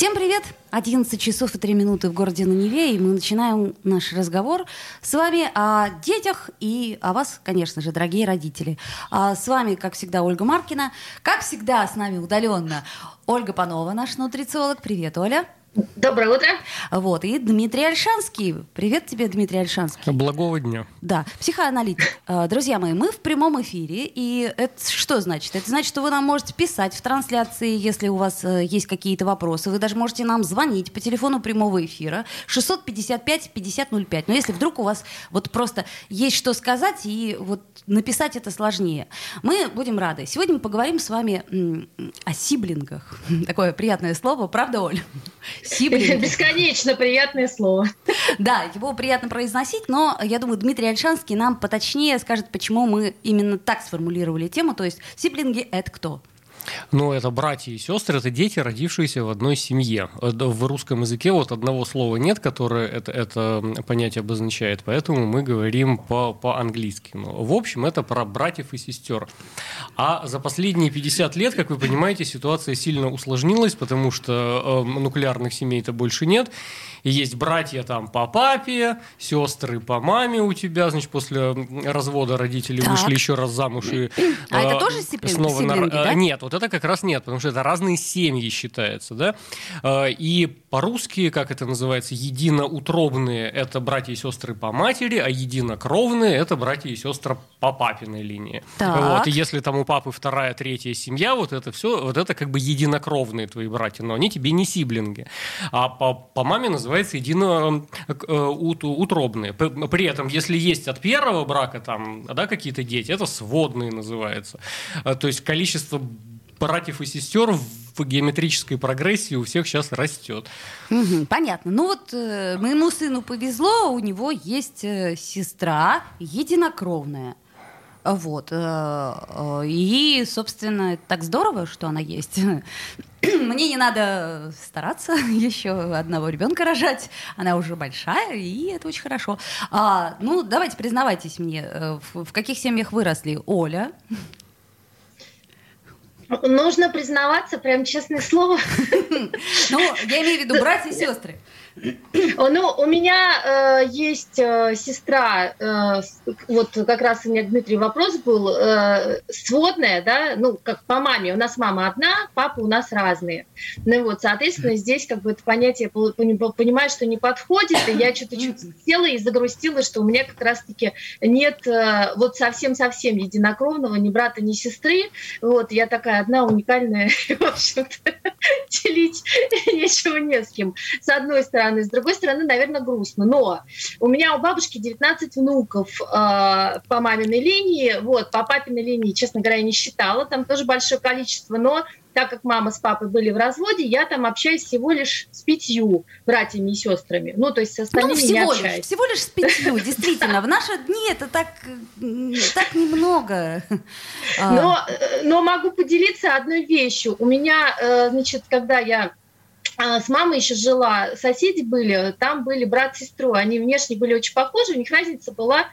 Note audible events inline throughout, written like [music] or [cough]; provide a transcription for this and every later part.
Всем привет! 11 часов и 3 минуты в городе на Неве, и мы начинаем наш разговор с вами о детях и о вас, конечно же, дорогие родители. А с вами, как всегда, Ольга Маркина. Как всегда, с нами удаленно Ольга Панова, наш нутрициолог. Привет, Оля. Доброе утро. Вот, и Дмитрий Альшанский. Привет тебе, Дмитрий Альшанский. Благого дня. Да, психоаналитик. А, друзья мои, мы в прямом эфире, и это что значит? Это значит, что вы нам можете писать в трансляции, если у вас э, есть какие-то вопросы. Вы даже можете нам звонить по телефону прямого эфира 655-5005. Но если вдруг у вас вот просто есть что сказать, и вот написать это сложнее. Мы будем рады. Сегодня мы поговорим с вами о сиблингах. [laughs] Такое приятное слово, правда, Оль? Сиблинги. [laughs] Бесконечно приятное слово. Да, его приятно произносить, но я думаю, Дмитрий Альшанский нам поточнее скажет, почему мы именно так сформулировали тему. То есть сиблинги — это кто? Ну, это братья и сестры, это дети, родившиеся в одной семье. В русском языке вот одного слова нет, которое это, это понятие обозначает, поэтому мы говорим по, по-английски. Ну, в общем, это про братьев и сестер. А за последние 50 лет, как вы понимаете, ситуация сильно усложнилась, потому что э, нуклеарных семей-то больше нет. И есть братья там по папе, сестры по маме у тебя, значит, после развода родители так. вышли еще раз замуж и... А э, это тоже сиблинги, снова сиблинги, на... да? Нет, вот это как раз нет, потому что это разные семьи считается, да. Э, и по-русски, как это называется, единоутробные – это братья и сестры по матери, а единокровные – это братья и сестры по папиной линии. Так. Вот, и если там у папы вторая, третья семья, вот это все, вот это как бы единокровные твои братья, но они тебе не сиблинги. А по, по маме называется единоутробные. Э, при этом, если есть от первого брака там, да, какие-то дети, это сводные называются. Э, то есть количество братьев и сестер в геометрической прогрессии у всех сейчас растет. Понятно. Ну вот э, моему сыну повезло, у него есть э, сестра единокровная. Вот. Э, э, и, собственно, так здорово, что она есть. [coughs] Мне не надо стараться [laughs] еще одного ребенка рожать. Она уже большая, и это очень хорошо. А, ну, давайте признавайтесь мне, э, в, в каких семьях выросли Оля, Нужно признаваться, прям честное слово. [laughs] Ну, я имею в виду братья и сестры. Ну, у меня э, есть э, сестра, э, вот как раз у меня, Дмитрий, вопрос был, э, сводная, да, ну, как по маме, у нас мама одна, папа у нас разные. Ну вот, соответственно, здесь как бы это понятие, понимаю, что не подходит, и я что-то чуть села и загрустила, что у меня как раз-таки нет э, вот совсем-совсем единокровного ни брата, ни сестры, вот, я такая одна уникальная, [laughs] в общем-то, делить [laughs] нечего не с кем. С одной стороны, с другой стороны, наверное, грустно. Но у меня у бабушки 19 внуков э, по маминой линии, вот, по папиной линии, честно говоря, не считала, там тоже большое количество, но так как мама с папой были в разводе, я там общаюсь всего лишь с пятью братьями и сестрами. Ну, то есть с ну, остальными ну, всего не общаюсь. Лишь, всего лишь с пятью, [laughs] действительно. В наши дни это так, так немного. [laughs] Но, э, но могу поделиться одной вещью. У меня, э, значит, когда я а, с мамой еще жила, соседи были, там были брат с сестрой, они внешне были очень похожи, у них разница была Э,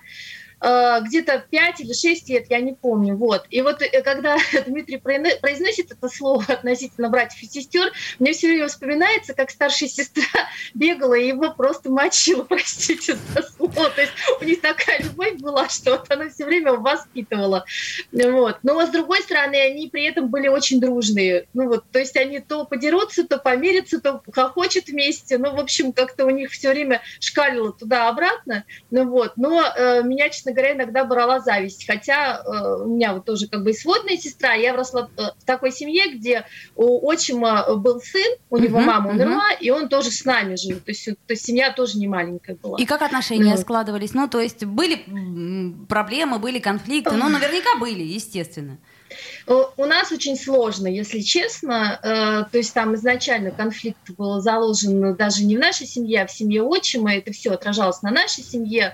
где-то 5 или 6 лет, я не помню. Вот. И вот э, когда [laughs] Дмитрий произносит это слово [laughs] относительно братьев и сестер, мне все время вспоминается, как старшая сестра [laughs] бегала и его просто мочила, простите за слово. То есть у них такая любовь была, что вот она все время воспитывала. Вот. Но с другой стороны, они при этом были очень дружные. Ну вот, то есть они то подерутся, то помирятся, то хохочут вместе. Ну, в общем, как-то у них все время шкалило туда-обратно. Ну вот. Но э, меня, честно честно говоря, иногда брала зависть. Хотя э, у меня вот тоже как бы и сводная сестра, я выросла э, в такой семье, где у отчима был сын, у него uh-huh, мама умерла, uh-huh. и он тоже с нами жил. То есть, то есть семья тоже не маленькая была. И как отношения ну. складывались? Ну, то есть были проблемы, были конфликты, но наверняка были, естественно. У нас очень сложно, если честно. Э, то есть там изначально конфликт был заложен даже не в нашей семье, а в семье отчима. Это все отражалось на нашей семье.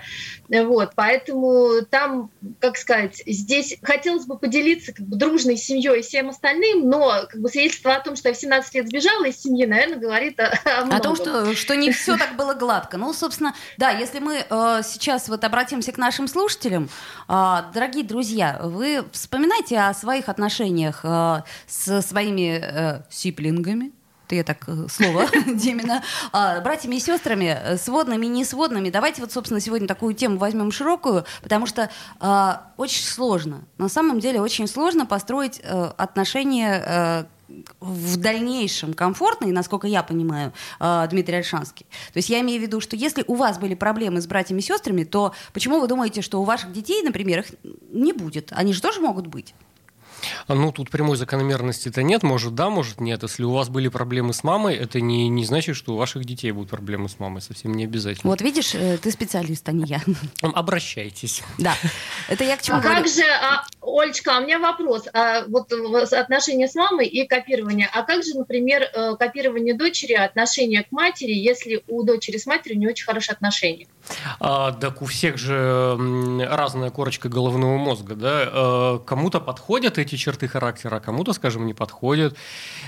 Вот, поэтому там, как сказать, здесь хотелось бы поделиться как бы, дружной семьей и всем остальным, но как бы, свидетельство о том, что я в 17 лет сбежала из семьи, наверное, говорит о, о многом. О том, что, что не все так было гладко. Ну, собственно, да, если мы э, сейчас вот обратимся к нашим слушателям, э, дорогие друзья, вы вспоминайте о своих отношениях э, с своими э, сиплингами, я так э, слово [laughs] Демина, а, братьями и сестрами, э, сводными и несводными. Давайте вот, собственно, сегодня такую тему возьмем широкую, потому что а, очень сложно, на самом деле очень сложно построить а, отношения а, в дальнейшем комфортные, насколько я понимаю, Дмитрий Альшанский. То есть я имею в виду, что если у вас были проблемы с братьями и сестрами, то почему вы думаете, что у ваших детей, например, их не будет? Они же тоже могут быть. А, ну, тут прямой закономерности-то нет. Может, да, может, нет. Если у вас были проблемы с мамой, это не, не значит, что у ваших детей будут проблемы с мамой. Совсем не обязательно. Вот видишь, э, ты специалист, а не я. Обращайтесь. Да. Это я к чему а говорю. как же, а, Олечка, а у меня вопрос. А, вот отношения с мамой и копирование. А как же, например, э, копирование дочери, отношение к матери, если у дочери с матерью не очень хорошие отношения? А, так у всех же разная корочка головного мозга, да. Э, кому-то подходят эти черты характера, а кому-то, скажем, не подходят.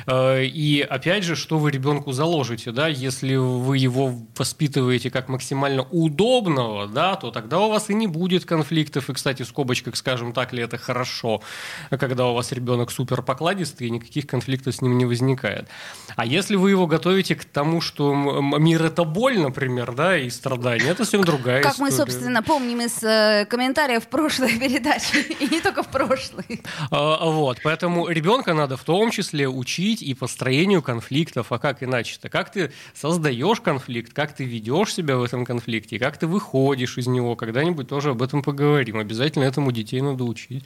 Э, и опять же, что вы ребенку заложите, да, если вы его воспитываете как максимально удобного, да, то тогда у вас и не будет конфликтов. И, кстати, в скобочках, скажем так ли это хорошо, когда у вас ребенок супер покладистый, и никаких конфликтов с ним не возникает. А если вы его готовите к тому, что мир это боль, например, да, и страдания, это совсем другая Как история. мы, собственно, помним из э, комментариев прошлой [laughs] передачи, и не только в прошлой. А, вот, поэтому ребенка надо в том числе учить и построению конфликтов, а как иначе-то? Как ты создаешь конфликт, как ты ведешь себя в этом конфликте, как ты выходишь из него, когда-нибудь тоже об этом поговорим. Обязательно этому детей надо учить.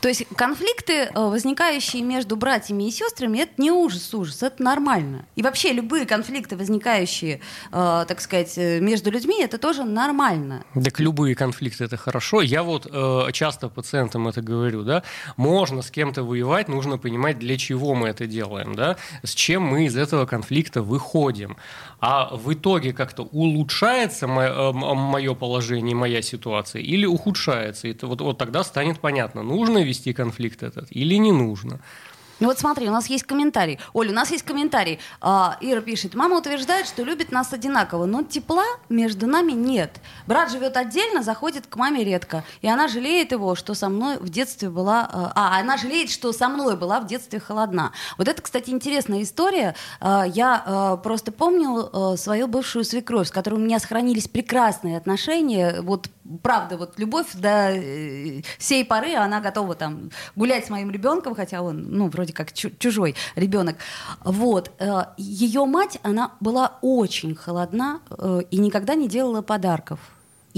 То есть конфликты, э, возникающие между братьями и сестрами, это не ужас, ужас, это нормально. И вообще любые конфликты, возникающие, э, так сказать, э, между людьми, это тоже нормально. Так любые конфликты это хорошо. Я вот часто пациентам это говорю, да, можно с кем-то воевать, нужно понимать, для чего мы это делаем, да, с чем мы из этого конфликта выходим. А в итоге как-то улучшается мое положение, моя ситуация или ухудшается. Это вот, вот тогда станет понятно, нужно вести конфликт этот или не нужно. Ну вот смотри, у нас есть комментарий. Оля, у нас есть комментарий. А, Ира пишет, мама утверждает, что любит нас одинаково, но тепла между нами нет. Брат живет отдельно, заходит к маме редко. И она жалеет его, что со мной в детстве была... А, а она жалеет, что со мной была в детстве холодна. Вот это, кстати, интересная история. А, я а, просто помню свою бывшую свекровь, с которой у меня сохранились прекрасные отношения. Вот правда, вот любовь до э, сей поры, она готова там гулять с моим ребенком, хотя он, ну, вроде как чужой ребенок. Вот. Э, Ее мать, она была очень холодна э, и никогда не делала подарков.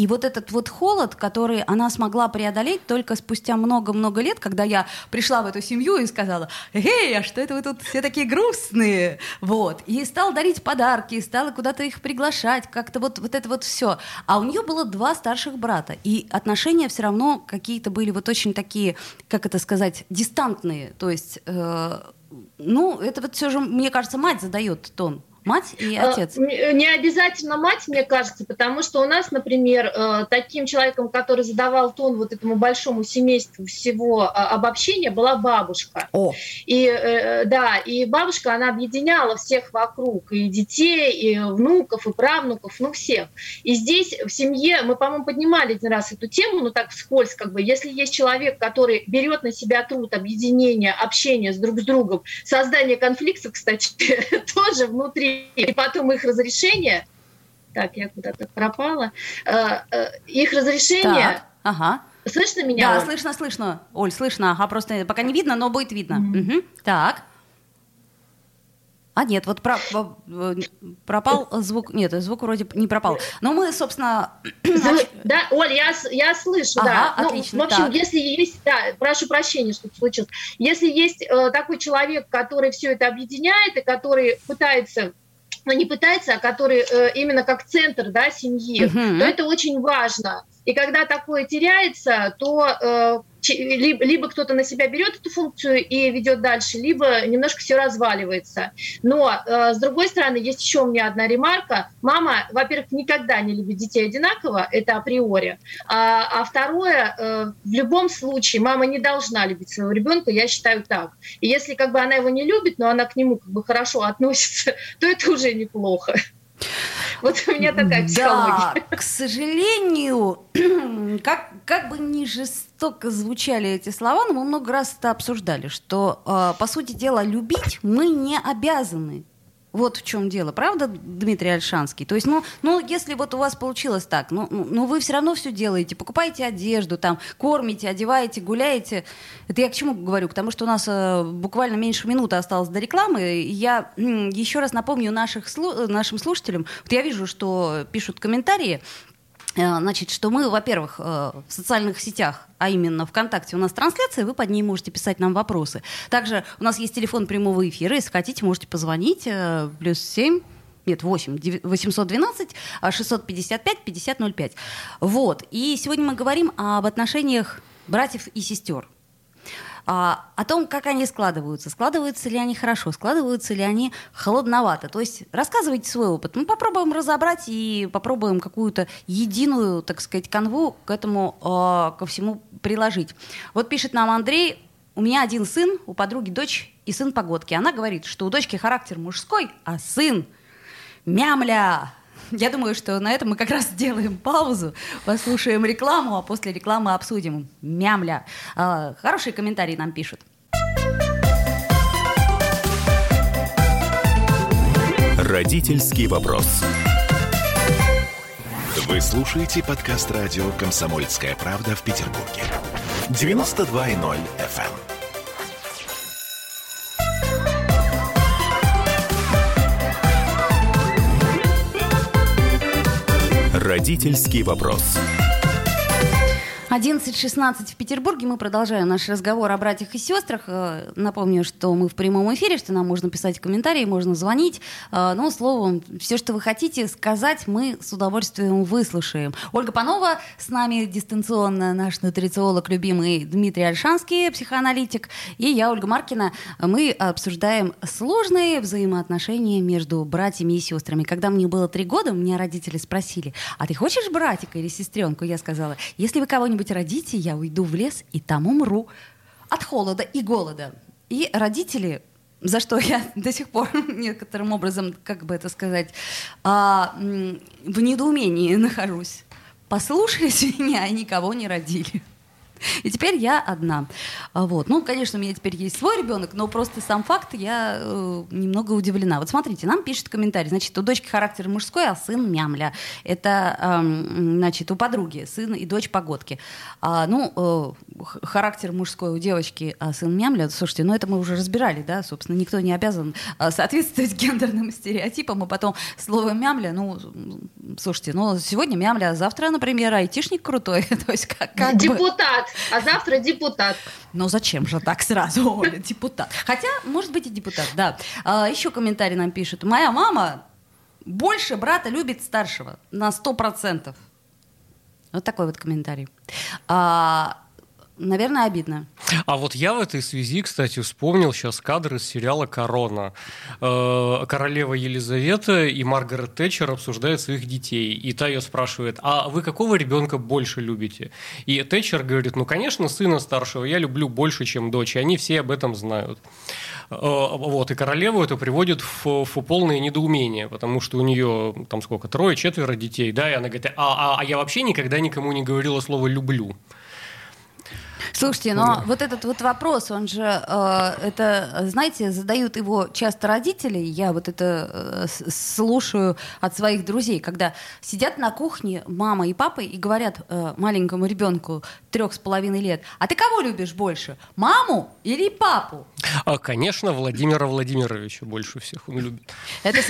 И вот этот вот холод, который она смогла преодолеть только спустя много-много лет, когда я пришла в эту семью и сказала, «Эй, а что это вы тут все такие грустные?» Вот. И стала дарить подарки, и стала куда-то их приглашать, как-то вот, вот это вот все. А у нее было два старших брата, и отношения все равно какие-то были вот очень такие, как это сказать, дистантные. То есть, э, ну, это вот все же, мне кажется, мать задает тон Мать и э, отец? Не обязательно мать, мне кажется, потому что у нас, например, э, таким человеком, который задавал тон вот этому большому семейству всего а, обобщения, была бабушка. О. И э, да, и бабушка, она объединяла всех вокруг, и детей, и внуков, и правнуков, ну всех. И здесь в семье, мы, по-моему, поднимали один раз эту тему, ну так вскользь, как бы, если есть человек, который берет на себя труд объединения, общения с друг с другом, создание конфликтов, кстати, [laughs] тоже внутри и потом их разрешение, так, я куда-то пропала, э, э, их разрешение... Так, ага. Слышно меня? Да, Оль? слышно, слышно. Оль, слышно, ага, просто пока не видно, но будет видно. Mm-hmm. Угу. Так. А нет, вот про, э, пропал звук. Нет, звук вроде не пропал. Но мы, собственно... [clears throat] Да, Оль, я, я слышу, ага, да. Отлично, ну, в общем, так. если есть... Да, прошу прощения, что случилось. Если есть э, такой человек, который все это объединяет и который пытается не пытается, а который э, именно как центр да, семьи, uh-huh. то это очень важно. И когда такое теряется, то э, либо, либо кто-то на себя берет эту функцию и ведет дальше, либо немножко все разваливается. Но, э, с другой стороны, есть еще у меня одна ремарка. Мама, во-первых, никогда не любит детей одинаково, это априори. А, а второе, э, в любом случае, мама не должна любить своего ребенка, я считаю так. И если как бы она его не любит, но она к нему как бы хорошо относится, [laughs] то это уже неплохо. Вот у меня такая психология. Да, к сожалению, [clears throat] как, как бы ни жестоко звучали эти слова, но мы много раз это обсуждали, что, э, по сути дела, любить мы не обязаны. Вот в чем дело, правда, Дмитрий Альшанский? То есть, ну, ну, если вот у вас получилось так, ну, ну, ну вы все равно все делаете, покупаете одежду, там, кормите, одеваете, гуляете. Это я к чему говорю? К тому, что у нас э, буквально меньше минуты осталось до рекламы. Я э, еще раз напомню наших, нашим слушателям, вот я вижу, что пишут комментарии, значит, что мы, во-первых, э, в социальных сетях, а именно ВКонтакте у нас трансляция, вы под ней можете писать нам вопросы. Также у нас есть телефон прямого эфира, если хотите, можете позвонить, э, плюс 7 нет, 8, 812 655 5005. Вот. И сегодня мы говорим об отношениях братьев и сестер а, о том, как они складываются. Складываются ли они хорошо, складываются ли они холодновато. То есть рассказывайте свой опыт. Мы попробуем разобрать и попробуем какую-то единую, так сказать, канву к этому, э, ко всему приложить. Вот пишет нам Андрей, у меня один сын, у подруги дочь и сын погодки. Она говорит, что у дочки характер мужской, а сын мямля, я думаю, что на этом мы как раз сделаем паузу, послушаем рекламу, а после рекламы обсудим. Мямля. А, хорошие комментарии нам пишут. Родительский вопрос. Вы слушаете подкаст радио «Комсомольская правда» в Петербурге. 92.0 FM. Родительский вопрос. 11.16 в Петербурге. Мы продолжаем наш разговор о братьях и сестрах. Э, напомню, что мы в прямом эфире, что нам можно писать комментарии, можно звонить. Ну, словом, все, что вы хотите сказать, мы с удовольствием выслушаем. Ольга Панова с нами дистанционно, наш нутрициолог любимый Дмитрий Альшанский, психоаналитик, и я, Ольга Маркина. Мы обсуждаем сложные взаимоотношения между братьями и сестрами. Когда мне было три года, меня родители спросили, а ты хочешь братика или сестренку? Я сказала, если вы кого-нибудь кого-нибудь родите, я уйду в лес и там умру от холода и голода. И родители за что я [laughs] до сих пор некоторым образом, как бы это сказать, а, в недоумении [laughs] нахожусь. Послушались [laughs] меня, и никого не родили. [laughs] И теперь я одна. А, вот. Ну, конечно, у меня теперь есть свой ребенок, но просто сам факт я э, немного удивлена. Вот смотрите, нам пишет комментарий. Значит, у дочки характер мужской, а сын мямля. Это, э, значит, у подруги сын и дочь погодки. А, ну, э, характер мужской у девочки, а сын мямля. Слушайте, ну это мы уже разбирали, да, собственно, никто не обязан э, соответствовать [laughs] гендерным стереотипам, а потом слово мямля, ну, слушайте, ну, сегодня мямля, а завтра, например, айтишник крутой. [laughs] То есть как, как Депутат а завтра депутат. Ну зачем же так сразу, Оля, депутат? Хотя, может быть, и депутат, да. А, еще комментарий нам пишет. Моя мама больше брата любит старшего на сто процентов. Вот такой вот комментарий. А, наверное, обидно. А вот я в этой связи, кстати, вспомнил сейчас кадры из сериала «Корона». Э, королева Елизавета и Маргарет Тэтчер обсуждают своих детей. И та ее спрашивает, а вы какого ребенка больше любите? И Тэтчер говорит, ну, конечно, сына старшего я люблю больше, чем дочь. И они все об этом знают. Э, вот, и королеву это приводит в, в полное недоумение, потому что у нее там сколько, трое, четверо детей, да, и она говорит, а, а, а я вообще никогда никому не говорила слово «люблю». Слушайте, но вот этот вот вопрос, он же, э, это, знаете, задают его часто родители. Я вот это э, слушаю от своих друзей, когда сидят на кухне мама и папа и говорят э, маленькому ребенку трех с половиной лет, а ты кого любишь больше, маму или папу? А, конечно, Владимира Владимировича больше всех он любит. Это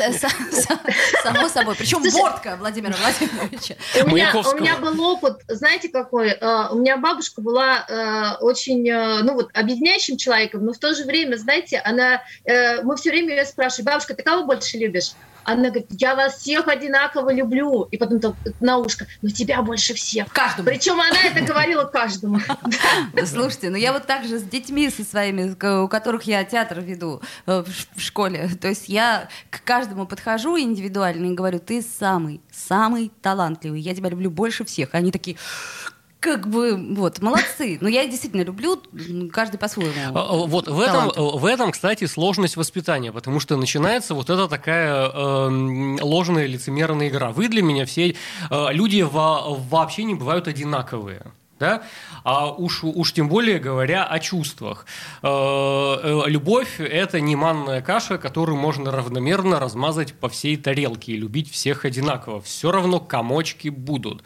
само собой. Причем бортка Владимира Владимировича. У меня был опыт, знаете какой? Э, у меня бабушка была э, очень, э, ну вот, объединяющим человеком, но в то же время, знаете, она, мы все время ее спрашиваем, бабушка, ты кого больше любишь? Она говорит, я вас всех одинаково люблю. И потом то на ушко, но тебя больше всех. Каждому. Причем она это говорила каждому. [laughs] Слушайте, ну я вот так же с детьми со своими, у которых я театр веду э, в школе. То есть я к каждому подхожу индивидуально и говорю, ты самый, самый талантливый. Я тебя люблю больше всех. Они такие, как бы, вот, молодцы. Но я действительно люблю, каждый по-своему. А, а, вот в этом, в этом, кстати, сложность воспитания, потому что начинается вот эта такая э, ложная лицемерная игра. Вы для меня все э, люди во, вообще не бывают одинаковые да? а уж, уж тем более говоря о чувствах. Э, э, любовь – это не манная каша, которую можно равномерно размазать по всей тарелке и любить всех одинаково. Все равно комочки будут.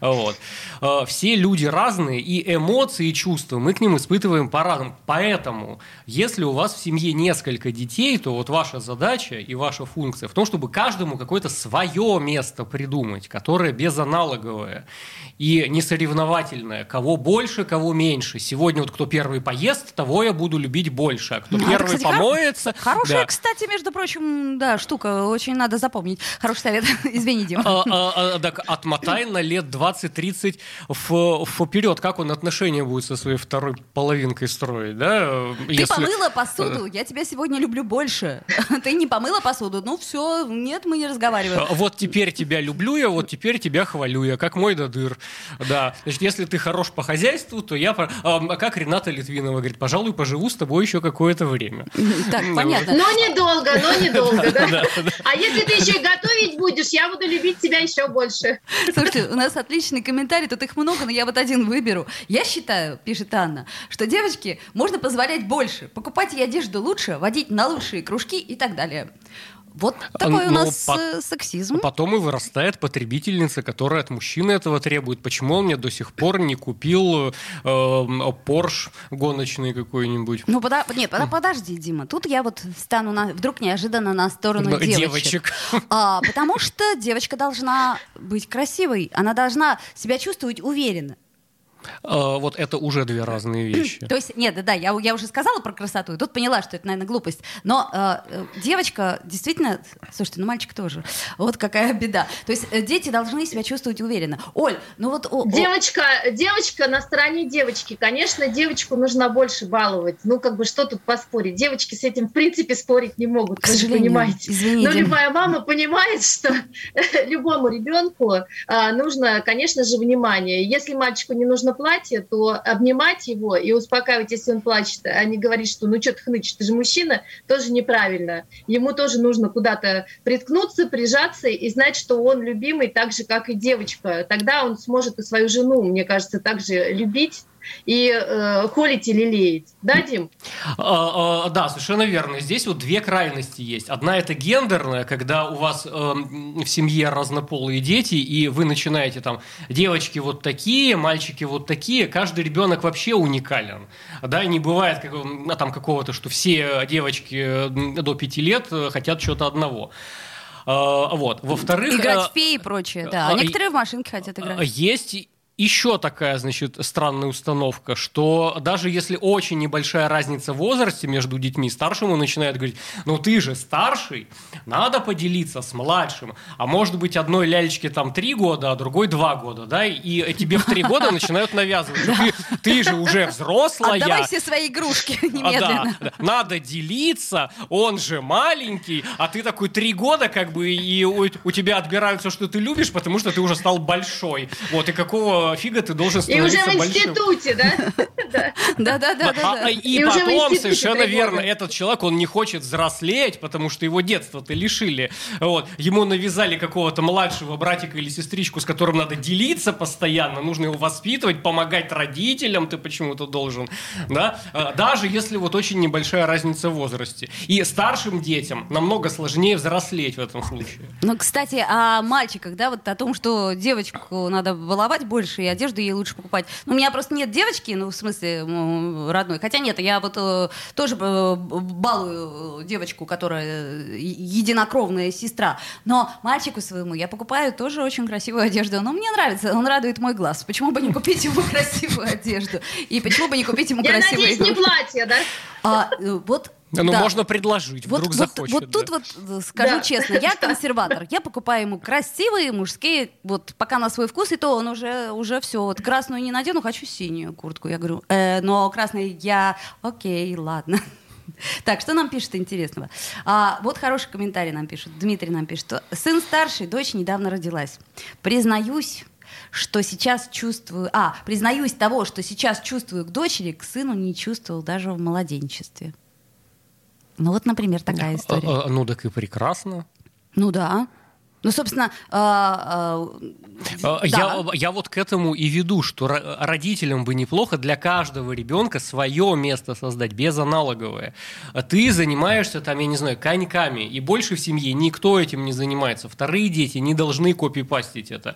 Вот. Э, все люди разные, и эмоции, и чувства мы к ним испытываем по-разному. Поэтому, если у вас в семье несколько детей, то вот ваша задача и ваша функция в том, чтобы каждому какое-то свое место придумать, которое безаналоговое и несоревновательное. Кого больше, кого меньше. Сегодня вот кто первый поест, того я буду любить больше. А кто ну, первый это, кстати, помоется... Хорошая, да. кстати, между прочим, да, штука. Очень надо запомнить. Хороший совет. [laughs] Извини, Дима. А, а, а, так отмотай на лет 20-30 вперед. Как он отношения будет со своей второй половинкой строить, да? Ты Если... помыла посуду, я тебя сегодня люблю больше. [laughs] Ты не помыла посуду, ну все, нет, мы не разговариваем. А, вот теперь тебя люблю я, вот теперь тебя хвалю я, как мой додыр. Да, значит, если ты хорош по хозяйству, то я, а, как Рената Литвинова говорит, пожалуй, поживу с тобой еще какое-то время. Так, понятно. Но недолго, но недолго, [laughs] да? А если ты еще и готовить будешь, я буду любить тебя еще больше. Слушайте, у нас отличный комментарий, тут их много, но я вот один выберу. Я считаю, пишет Анна, что девочке можно позволять больше, покупать ей одежду лучше, водить на лучшие кружки и так далее. Вот такой у нас по- э, сексизм. Потом и вырастает потребительница, которая от мужчины этого требует. Почему он мне до сих пор не купил э, Порш гоночный какой-нибудь? Ну, пода- нет, пода- подожди, Дима. Тут я вот стану на, вдруг неожиданно на сторону девочек. девочек. [laughs] А, потому что девочка должна быть красивой. Она должна себя чувствовать уверенно. А, вот это уже две разные вещи. То есть, нет, да, я, я уже сказала про красоту, и тут поняла, что это, наверное, глупость. Но э, девочка действительно, слушайте, ну мальчик тоже. Вот какая беда. То есть э, дети должны себя чувствовать уверенно. Оль, ну вот... О, девочка, девочка на стороне девочки. Конечно, девочку нужно больше баловать. Ну, как бы, что тут поспорить? Девочки с этим, в принципе, спорить не могут, К вы же понимаете. Извините. Но любая мама понимает, что [laughs] любому ребенку э, нужно, конечно же, внимание. Если мальчику не нужно платье, то обнимать его и успокаивать, если он плачет, а не говорить, что ну что ты хнычешь, ты же мужчина, тоже неправильно. Ему тоже нужно куда-то приткнуться, прижаться и знать, что он любимый так же, как и девочка. Тогда он сможет и свою жену, мне кажется, также любить и э, холить или лелеять. Да, Дим? А, а, да, совершенно верно. Здесь вот две крайности есть. Одна это гендерная, когда у вас э, в семье разнополые дети, и вы начинаете там девочки вот такие, мальчики вот такие. Каждый ребенок вообще уникален. Да, и не бывает как, а, там какого-то, что все девочки до пяти лет э, хотят чего-то одного. Вот. Во-вторых... Играть в феи и прочее, да. А некоторые в машинке хотят играть. Есть еще такая, значит, странная установка, что даже если очень небольшая разница в возрасте между детьми, старшему начинает говорить, ну ты же старший, надо поделиться с младшим, а может быть одной лялечке там три года, а другой два года, да, и тебе в три года начинают навязывать, ты, ты же уже взрослая. Отдавай все свои игрушки немедленно. А, да, надо делиться, он же маленький, а ты такой три года как бы, и у, у тебя отбирают все, что ты любишь, потому что ты уже стал большой. Вот, и какого фига ты должен становиться большим? И уже в институте, да? [laughs] Да-да-да. А, и потом, совершенно верно, этот человек, он не хочет взрослеть, потому что его детство-то лишили. Вот. Ему навязали какого-то младшего братика или сестричку, с которым надо делиться постоянно, нужно его воспитывать, помогать родителям ты почему-то должен. Да? А, даже если вот очень небольшая разница в возрасте. И старшим детям намного сложнее взрослеть в этом случае. Ну, кстати, о мальчиках, да, вот о том, что девочку надо баловать больше, и одежду ей лучше покупать. Ну, у меня просто нет девочки, ну, в смысле, родной. Хотя нет, я вот э, тоже э, балую девочку, которая э, единокровная сестра. Но мальчику своему я покупаю тоже очень красивую одежду. Но мне нравится, он радует мой глаз. Почему бы не купить ему красивую одежду? И почему бы не купить ему красивую... Я надеюсь, не платье, да? А, э, вот Ну, Да. можно предложить, Вот, вдруг вот, захочет. вот тут да. вот э, скажу Да. честно, я [laughs] консерватор. Я покупаю ему красивые мужские, вот пока на свой вкус, и то он уже, уже все. Вот красную не надену, хочу синюю куртку. Я говорю, «Э, но красный я... Окей, ладно. [laughs] Так, что нам пишет интересного? А, вот хороший комментарий нам пишет. Дмитрий нам пишет, что сын старший, дочь недавно родилась. Признаюсь, что сейчас чувствую... А, признаюсь того, что сейчас чувствую к дочери, к сыну не чувствовал даже в младенчестве. Ну вот, например, такая история. А, а, ну так и прекрасно. Ну да. Ну, собственно, а, А, да. Я, я вот к этому и веду, что ро- родителям бы неплохо для каждого ребенка свое место создать, безаналоговое. Ты занимаешься там, я не знаю, коньками, и больше в семье никто этим не занимается. Вторые дети не должны копипастить это.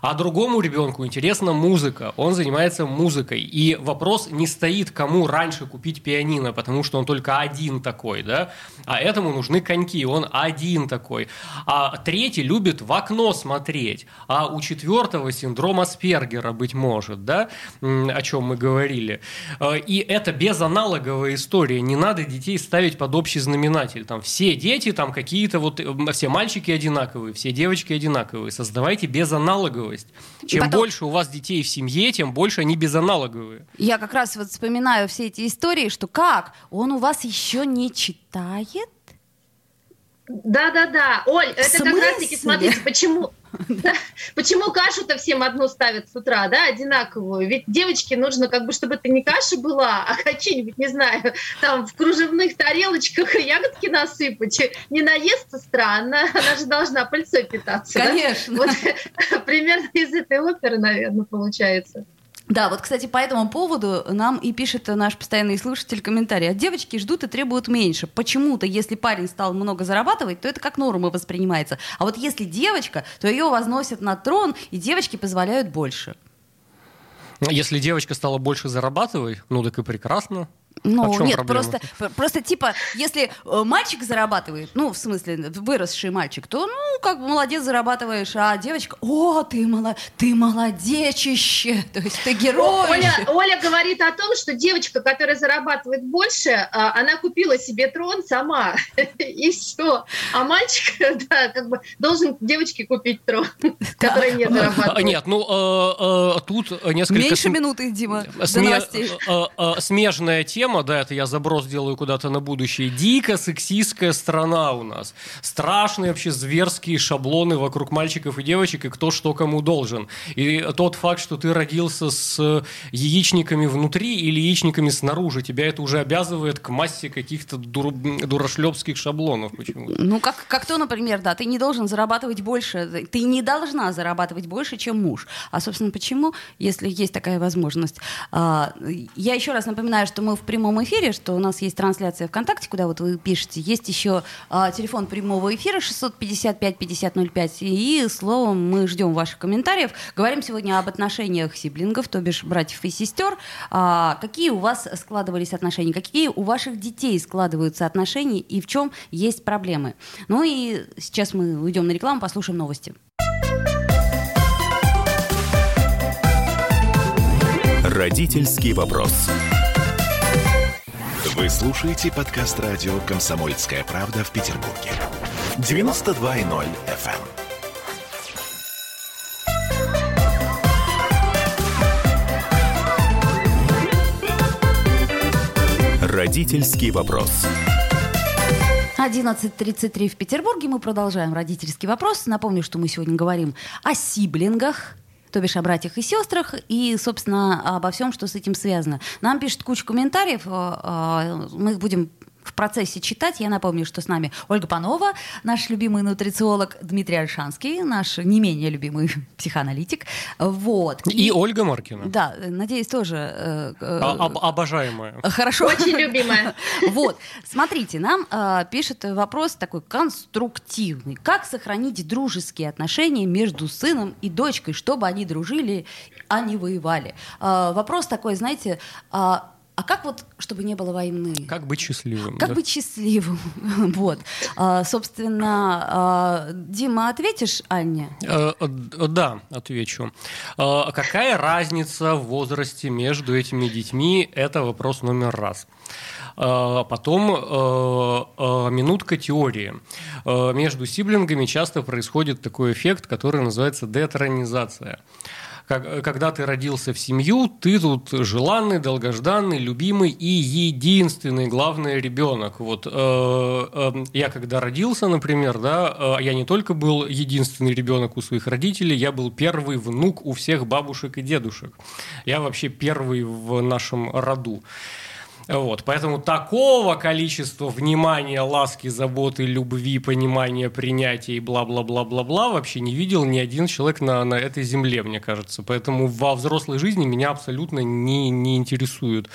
А другому ребенку интересна музыка, он занимается музыкой. И вопрос не стоит, кому раньше купить пианино, потому что он только один такой, да? А этому нужны коньки, он один такой. А третий любит в окно смотреть. А у четвертого синдром Аспергера, быть может, да? О чем мы говорили. Э, И это безаналоговая история. Не надо детей ставить под общий знаменатель. Там все дети, там какие-то вот, э, все мальчики одинаковые, все девочки одинаковые. Создавайте безаналоговость. Чем потом- больше у вас детей в семье, тем больше они безаналоговые. я как раз вот вспоминаю все эти истории, что как? Он у вас еще не читает? Да-да-да. Оль, это как раз-таки, смысле? смотрите, почему... [laughs] Почему кашу-то всем одну ставят с утра, да, одинаковую? Ведь девочке нужно, как бы, чтобы это не каша была, а какие-нибудь, не знаю, там в кружевных тарелочках [laughs] ягодки насыпать. Не наестся странно, [laughs] она же должна пыльцой питаться. да? Конечно. Вот примерно из этой оперы, наверное, получается. Да, вот, кстати, по этому поводу нам и пишет наш постоянный слушатель комментарий. Девочки ждут и требуют меньше. Почему-то, если парень стал много зарабатывать, то это как норма воспринимается. А вот если девочка, то ее возносят на трон, и девочки позволяют больше. Если девочка стала больше зарабатывать, ну так и прекрасно. Ну, А нет, проблема? просто, просто типа, если э, мальчик зарабатывает, ну, в смысле, выросший мальчик, то, ну, как бы молодец зарабатываешь, а девочка, о, ты, мало, ты молодечище, [laughs] то есть ты герой. Оля, Оля говорит о том, что девочка, которая зарабатывает больше, а, она купила себе трон сама, [laughs] и все. А мальчик, [laughs] да, как бы должен девочке купить трон, который не зарабатывает. Нет, ну э, э, тут несколько... Меньше минуты, Дима, до новостей. смежная тема, да, это я заброс делаю куда-то на будущее. Дико сексистская страна у нас. Страшные вообще зверские шаблоны вокруг мальчиков и девочек, и кто что кому должен. И тот факт, что ты родился с яичниками внутри или яичниками снаружи, тебя это уже обязывает к массе каких-то дур... дурашлепских шаблонов почему-то. Ну, как, как то, например, да, ты не должен зарабатывать больше, ты не должна зарабатывать больше, чем муж. А, собственно, почему, если есть такая возможность? А, я еще раз напоминаю, что мы в прямом эфире, что у нас есть трансляция ВКонтакте, куда вот вы пишете. Есть еще а, телефон прямого эфира 655-5005. И, словом, мы ждем ваших комментариев. Говорим сегодня об отношениях сиблингов, то бишь братьев и сестер. А, какие у вас складывались отношения? Какие у ваших детей складываются отношения? И в чем есть проблемы? Ну и сейчас мы уйдем на рекламу, послушаем новости. Родительский вопрос. Вы слушаете подкаст радио «Комсомольская правда» в Петербурге. 92.0 FM. Родительский вопрос. 11.33 в Петербурге. Мы продолжаем родительский вопрос. Напомню, что мы сегодня говорим о сиблингах, то бишь о братьях и сестрах, и, собственно, обо всем, что с этим связано. Нам пишут кучу комментариев. э, э, Мы их будем процессе читать. Я напомню, что с нами Ольга Панова, наш любимый нутрициолог, Дмитрий Альшанский, наш не менее любимый [laughs] психоаналитик. Вот. И Ольга Маркина. Да, надеюсь, тоже... э, э, А- об- обожаемая. Хорошо. Очень любимая. [laughs] Вот, смотрите, нам э, пишет вопрос такой конструктивный. Как сохранить дружеские отношения между сыном и дочкой, чтобы они дружили, а не воевали? Э, вопрос такой, знаете, а А как вот, чтобы не было войны? Как быть счастливым? Как да? быть счастливым? [laughs] вот. А, собственно, а, Дима, ответишь Анне? Э, да, отвечу. Э, какая разница в возрасте между этими детьми? Это вопрос номер раз. Э, Потом э, минутка теории. Между сиблингами часто происходит такой эффект, который называется детронизация. Как- Когда ты родился в семью, ты тут желанный, долгожданный, любимый и единственный, главный ребенок. Вот э, э, я когда родился, например, да, э, я не только был единственный ребенок у своих родителей, я был первый внук у всех бабушек и дедушек. Я вообще первый в нашем роду. Вот, поэтому такого количества внимания, ласки, заботы, любви, понимания, принятия и бла-бла-бла-бла-бла вообще не видел ни один человек на, на этой земле, мне кажется. Поэтому во взрослой жизни меня абсолютно не, не интересует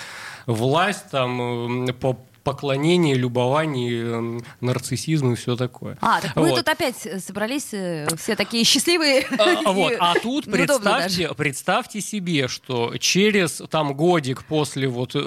власть, там, э, по поклонение, любование, э, нарциссизм и все такое. А, так мы Вот. тут опять собрались э, все такие счастливые. А, и вот, а тут [laughs] представьте, представьте себе, что через там годик после вот э,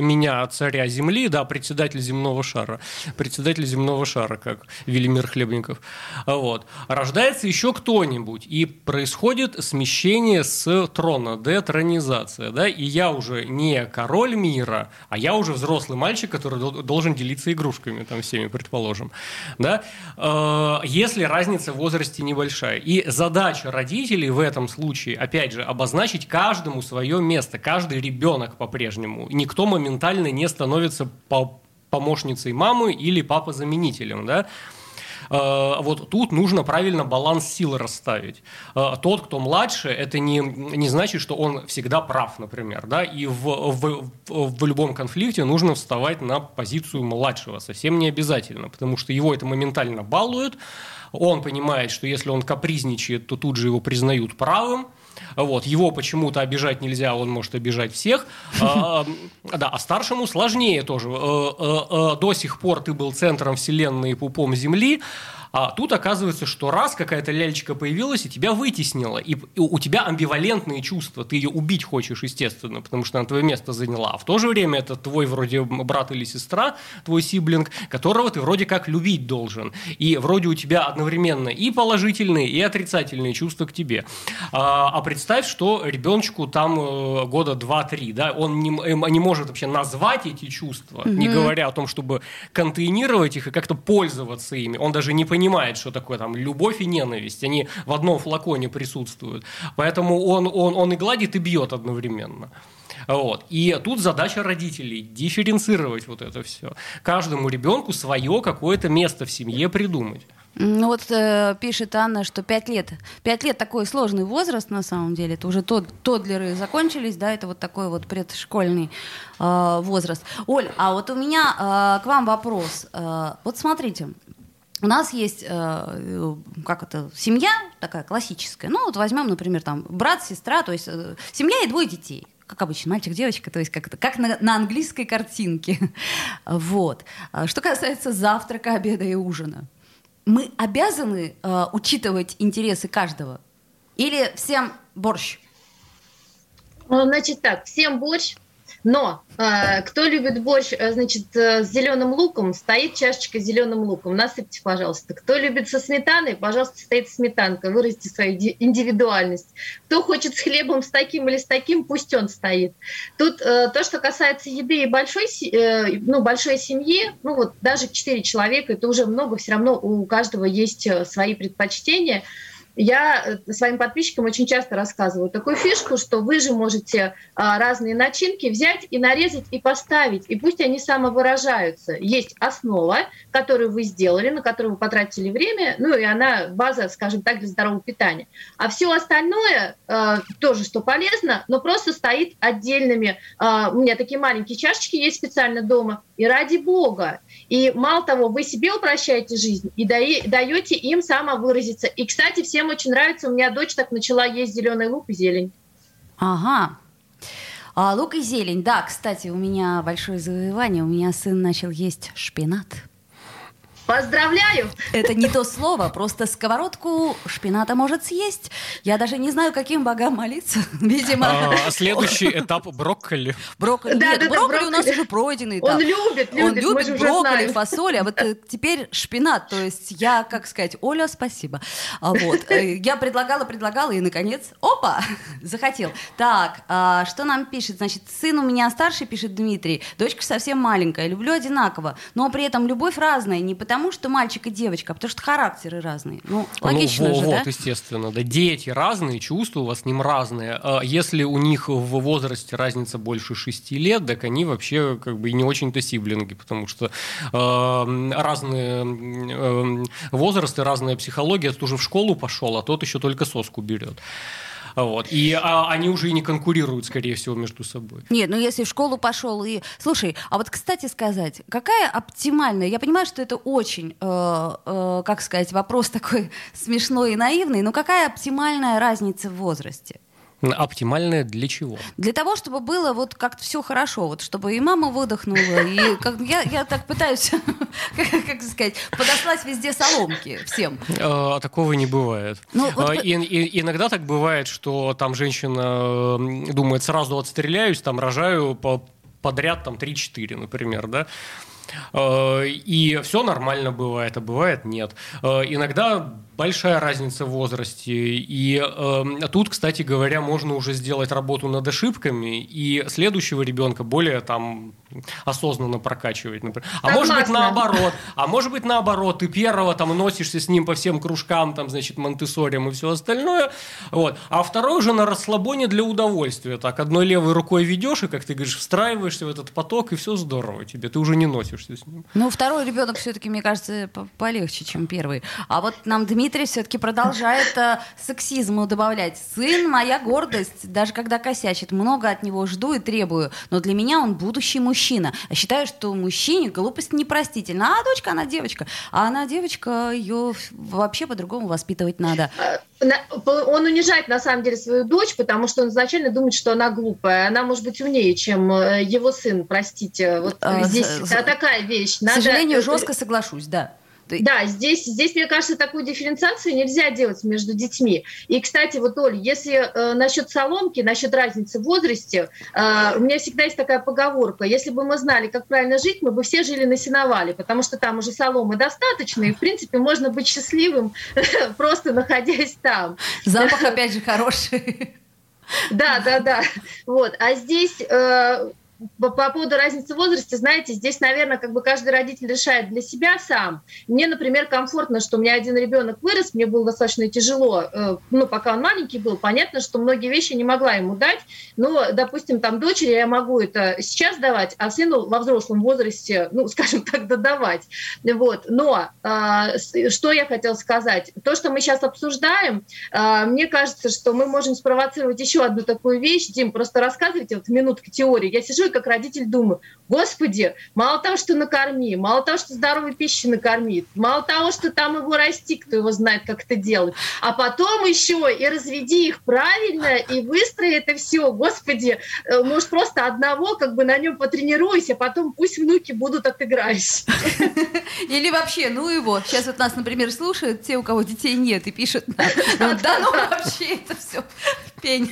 меня царя Земли, да, председатель земного шара, председатель земного шара, как Велимир Хлебников, а вот, рождается еще кто-нибудь, и происходит смещение с трона, детронизация, да, и я уже не король мира, а я уже взрослый мальчик, который должен делиться игрушками там всеми, предположим, да, Э, если разница в возрасте небольшая. И задача родителей в этом случае, опять же, обозначить каждому свое место, каждый ребенок по-прежнему. Никто моментально не становится по- помощницей мамы или папозаменителем, да, вот тут нужно правильно баланс сил расставить. Э, Тот, кто младше, это не, не значит, что он всегда прав, например. Да? И в, в- в любом конфликте нужно вставать на позицию младшего. Совсем не обязательно, потому что его это моментально балует. Он понимает, что если он капризничает, то тут же его признают правым. Вот, его почему-то обижать нельзя, он может обижать всех. А, Да, а старшему сложнее тоже. Э, э, э, До сих пор ты был центром вселенной и пупом Земли, а тут оказывается, что раз какая-то лялечка появилась и тебя вытеснила, и у тебя амбивалентные чувства, ты ее убить хочешь, естественно, потому что она твое место заняла, а в то же время это твой вроде брат или сестра, твой сиблинг, которого ты вроде как любить должен, и вроде у тебя одновременно и положительные, и отрицательные чувства к тебе. А, а представь, что ребеночку там э, года 2-3, да, он не, м- не может вообще назвать эти чувства, не говоря о том, чтобы контейнировать их и как-то пользоваться ими. Он даже не понимает, что такое там любовь и ненависть. Они в одном флаконе присутствуют. Поэтому он, он, он и гладит, и бьет одновременно. Вот. И тут задача родителей дифференцировать вот это все. Каждому ребенку свое какое-то место в семье придумать. Ну вот э, пишет Анна, что 5 лет. 5 лет такой сложный возраст на самом деле. Это уже тод, тодлеры закончились, да, это вот такой вот предшкольный э, возраст. Оль, а вот у меня э, к вам вопрос. Э, вот смотрите, у нас есть, э, э, как это, семья такая классическая. Ну вот возьмем, например, там брат, сестра, то есть э, семья и двое детей как обычно, мальчик, девочка, то есть как, это, как на, на английской картинке. [laughs] Вот. А Что касается завтрака, обеда и ужина, мы обязаны э, учитывать интересы каждого? Или всем борщ? Ну, Значит так, всем борщ, но э, кто любит борщ, э, значит, э, с зеленым луком, стоит чашечка с зеленым луком, насыпьте, пожалуйста. Кто любит со сметаной, пожалуйста, стоит сметанка, выразите свою ди- индивидуальность. Кто хочет с хлебом с таким или с таким, пусть он стоит. Тут э, то, что касается еды и большой, э, ну, большой семьи, ну вот даже 4 человека, это уже много, все равно у каждого есть э, свои предпочтения. Я э, своим подписчикам очень часто рассказываю такую фишку, что вы же можете а, разные начинки взять и нарезать и поставить, и пусть они самовыражаются. Есть основа, которую вы сделали, на которую вы потратили время, ну и она база, скажем так, для здорового питания. А все остальное э, тоже, что полезно, но просто стоит отдельными. э, у меня такие маленькие чашечки есть специально дома, и ради бога. И мало того, вы себе упрощаете жизнь и даете им самовыразиться. И, кстати, всем очень нравится, у меня дочь так начала есть зеленый лук и зелень. Ага. А, лук и зелень. Да, кстати, у меня большое завоевание. У меня сын начал есть шпинат. Поздравляю! Это не то слово, просто сковородку шпината может съесть. Я даже не знаю, каким богам молиться. [laughs] Видимо. А, следующий этап брокколи. Брокколи. Да, Нет, да, да, брокколи у нас брокколи. уже пройденный этап. Он любит, любит, Он мы любит брокколи, знаем. фасоль, а вот э, теперь шпинат. То есть я, как сказать, Оля, спасибо. А вот. э, Я предлагала, предлагала, и, наконец, опа, [laughs] захотел. Так, а, что нам пишет? Значит, сын у меня старший, пишет Дмитрий, дочка совсем маленькая, люблю одинаково, но при этом любовь разная, не потому что мальчик и девочка, а потому что характеры разные. Ну, логично ну, же, вот, да? естественно, да. Дети разные, чувства у вас с ним разные. А Если у них в возрасте разница больше 6 лет, так они вообще как бы и не очень-то сиблинги, потому что э, разные э, возрасты, разная психология. Этот уже в школу пошел, а тот еще только соску берет. Вот. И а, они уже и не конкурируют, скорее всего, между собой. Нет, ну если в школу пошел и... Слушай, а вот, кстати сказать, какая оптимальная... Я понимаю, что это очень, э, э, как сказать, вопрос [laughs] такой смешной и наивный, но какая оптимальная разница в возрасте? Оптимальное для чего? Для того, чтобы было вот как-то все хорошо, вот чтобы и мама выдохнула, и как, я, я так пытаюсь, [laughs] как, как сказать, подослать везде соломки всем. А, такого не бывает. Ну, вот А, и, и- иногда так бывает, что там женщина думает, сразу отстреляюсь, там рожаю по- подряд там 3-4, например, да. А, И все нормально бывает, а бывает нет. А, Иногда большая разница в возрасте. И э, тут, кстати говоря, можно уже сделать работу над ошибками и следующего ребенка более там осознанно прокачивать. например. А может быть Согласна. наоборот. А может быть наоборот. Ты первого там носишься с ним по всем кружкам, там, значит, монтессорям и все остальное. Вот. А второй уже на расслабоне для удовольствия. Так, одной левой рукой ведешь и, как ты говоришь, встраиваешься в этот поток, и все здорово тебе. Ты уже не носишься с ним. Ну, второй ребенок все-таки, мне кажется, по- полегче, чем первый. А вот нам Дмитрий все-таки продолжает э, сексизму добавлять. Сын моя гордость, даже когда косячит, много от него жду и требую. Но для меня он будущий мужчина. А считаю, что мужчине глупость непростительна. А дочка, она девочка. А она девочка, ее вообще по-другому воспитывать надо. На- по- Он унижает на самом деле свою дочь, потому что он изначально думает, что она глупая. Она может быть умнее, чем э, его сын, простите. Вот А, здесь с- та- такая вещь. К Надо- сожалению, э, жестко соглашусь, да. Да, здесь, здесь, мне кажется, такую дифференциацию нельзя делать между детьми. И, кстати, вот, Оль, если э, насчет соломки, насчет разницы в возрасте, э, у меня всегда есть такая поговорка. Если бы мы знали, как правильно жить, мы бы все жили на сеновале, потому что там уже соломы достаточно, и, в принципе, можно быть счастливым, [laughs] просто находясь там. Запах, [laughs] опять же, хороший. Да, да, да. Вот. А здесь э, по, по поводу разницы в возрасте, знаете, здесь, наверное, как бы каждый родитель решает для себя сам. Мне, например, комфортно, что у меня один ребенок вырос, мне было достаточно тяжело, э, ну, пока он маленький был, понятно, что многие вещи не могла ему дать, но, допустим, там дочери я могу это сейчас давать, а сыну во взрослом возрасте, ну, [laughs] скажем так, додавать. Вот. Но э, что я хотела сказать? То, что мы сейчас обсуждаем, а, Мне кажется, что мы можем спровоцировать еще одну такую вещь. Дим, просто рассказывайте вот минутка теории. Я сижу как родитель думаю, господи, мало того, что накорми, мало того, что здоровой пищи накормит, мало того, что там его расти, кто его знает, как это делать, а потом еще и разведи их правильно и выстрои это все. Господи, э, может просто одного как бы на нем потренируйся, а потом пусть внуки будут отыграясь. [laughs] Или вообще, ну его. Сейчас вот нас, например, слушают те, у кого детей нет, и пишут нам, [laughs] ну, да ну вообще это все пень.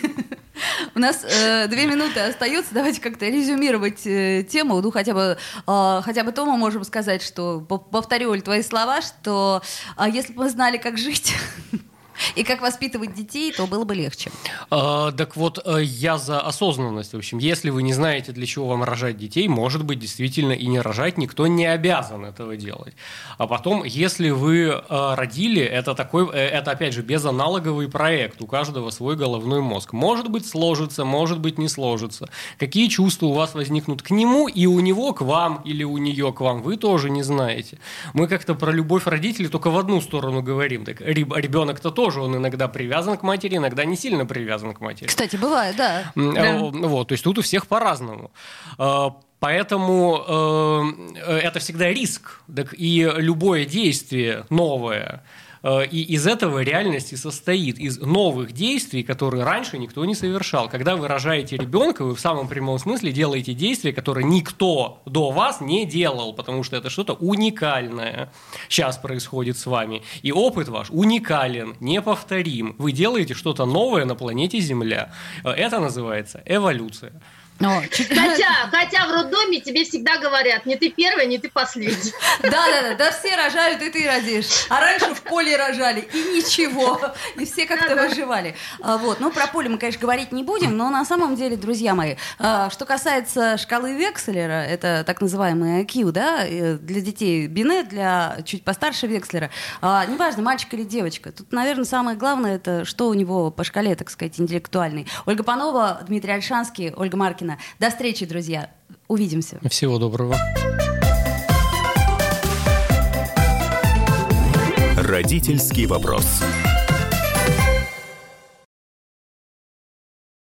[laughs] У нас э, две минуты остается. Давайте как-то резюмировать э, тему. Ну, хотя бы, э, хотя бы то мы можем сказать, что, по- повторю, Оль, твои слова, что э, если бы мы знали, как жить [laughs] и как воспитывать детей, то было бы легче. А, так вот, э, я за осознанность. В общем, если вы не знаете, для чего вам рожать детей, может быть, действительно и не рожать, никто не обязан этого делать. А потом, если вы э, родили, это такой, э, это опять же безаналоговый проект, у каждого свой головной мозг. Может быть, сложится, может быть, не сложится. Какие чувства у вас возникнут к нему и у него к вам или у нее к вам, вы тоже не знаете. Мы как-то про любовь родителей только в одну сторону говорим. Так реб- ребенок-то тоже, он иногда привязан к матери, иногда не сильно привязан к матери. Кстати, бывает, да. Э, Вот, то есть тут у всех по-разному. Э, Поэтому э, это всегда риск. Так и любое действие новое Э, и из этого реальность и состоит, из новых действий, которые раньше никто не совершал. Когда вы рожаете ребенка, вы в самом прямом смысле делаете действия, которые никто до вас не делал, потому что это что-то уникальное сейчас происходит с вами. И опыт ваш уникален, неповторим. Вы делаете что-то новое на планете Земля. Э, это называется эволюция. О, хотя, хотя в роддоме тебе всегда говорят, не ты первая, не ты последняя. Да, да, да, да, все рожают, и ты родишь. А раньше в поле рожали, и ничего. И все как-то да, выживали. А, вот, ну, про поле мы, конечно, говорить не будем, но на самом деле, друзья мои, а, что касается шкалы Векслера, это так называемый IQ, да, для детей Бине, для чуть постарше Векслера, а, неважно, мальчик или девочка, тут, наверное, самое главное, это что у него по шкале, так сказать, интеллектуальной. Ольга Панова, Дмитрий Альшанский, Ольга Маркина, Ивановна. До встречи, друзья. Увидимся. Всего доброго. Родительский вопрос.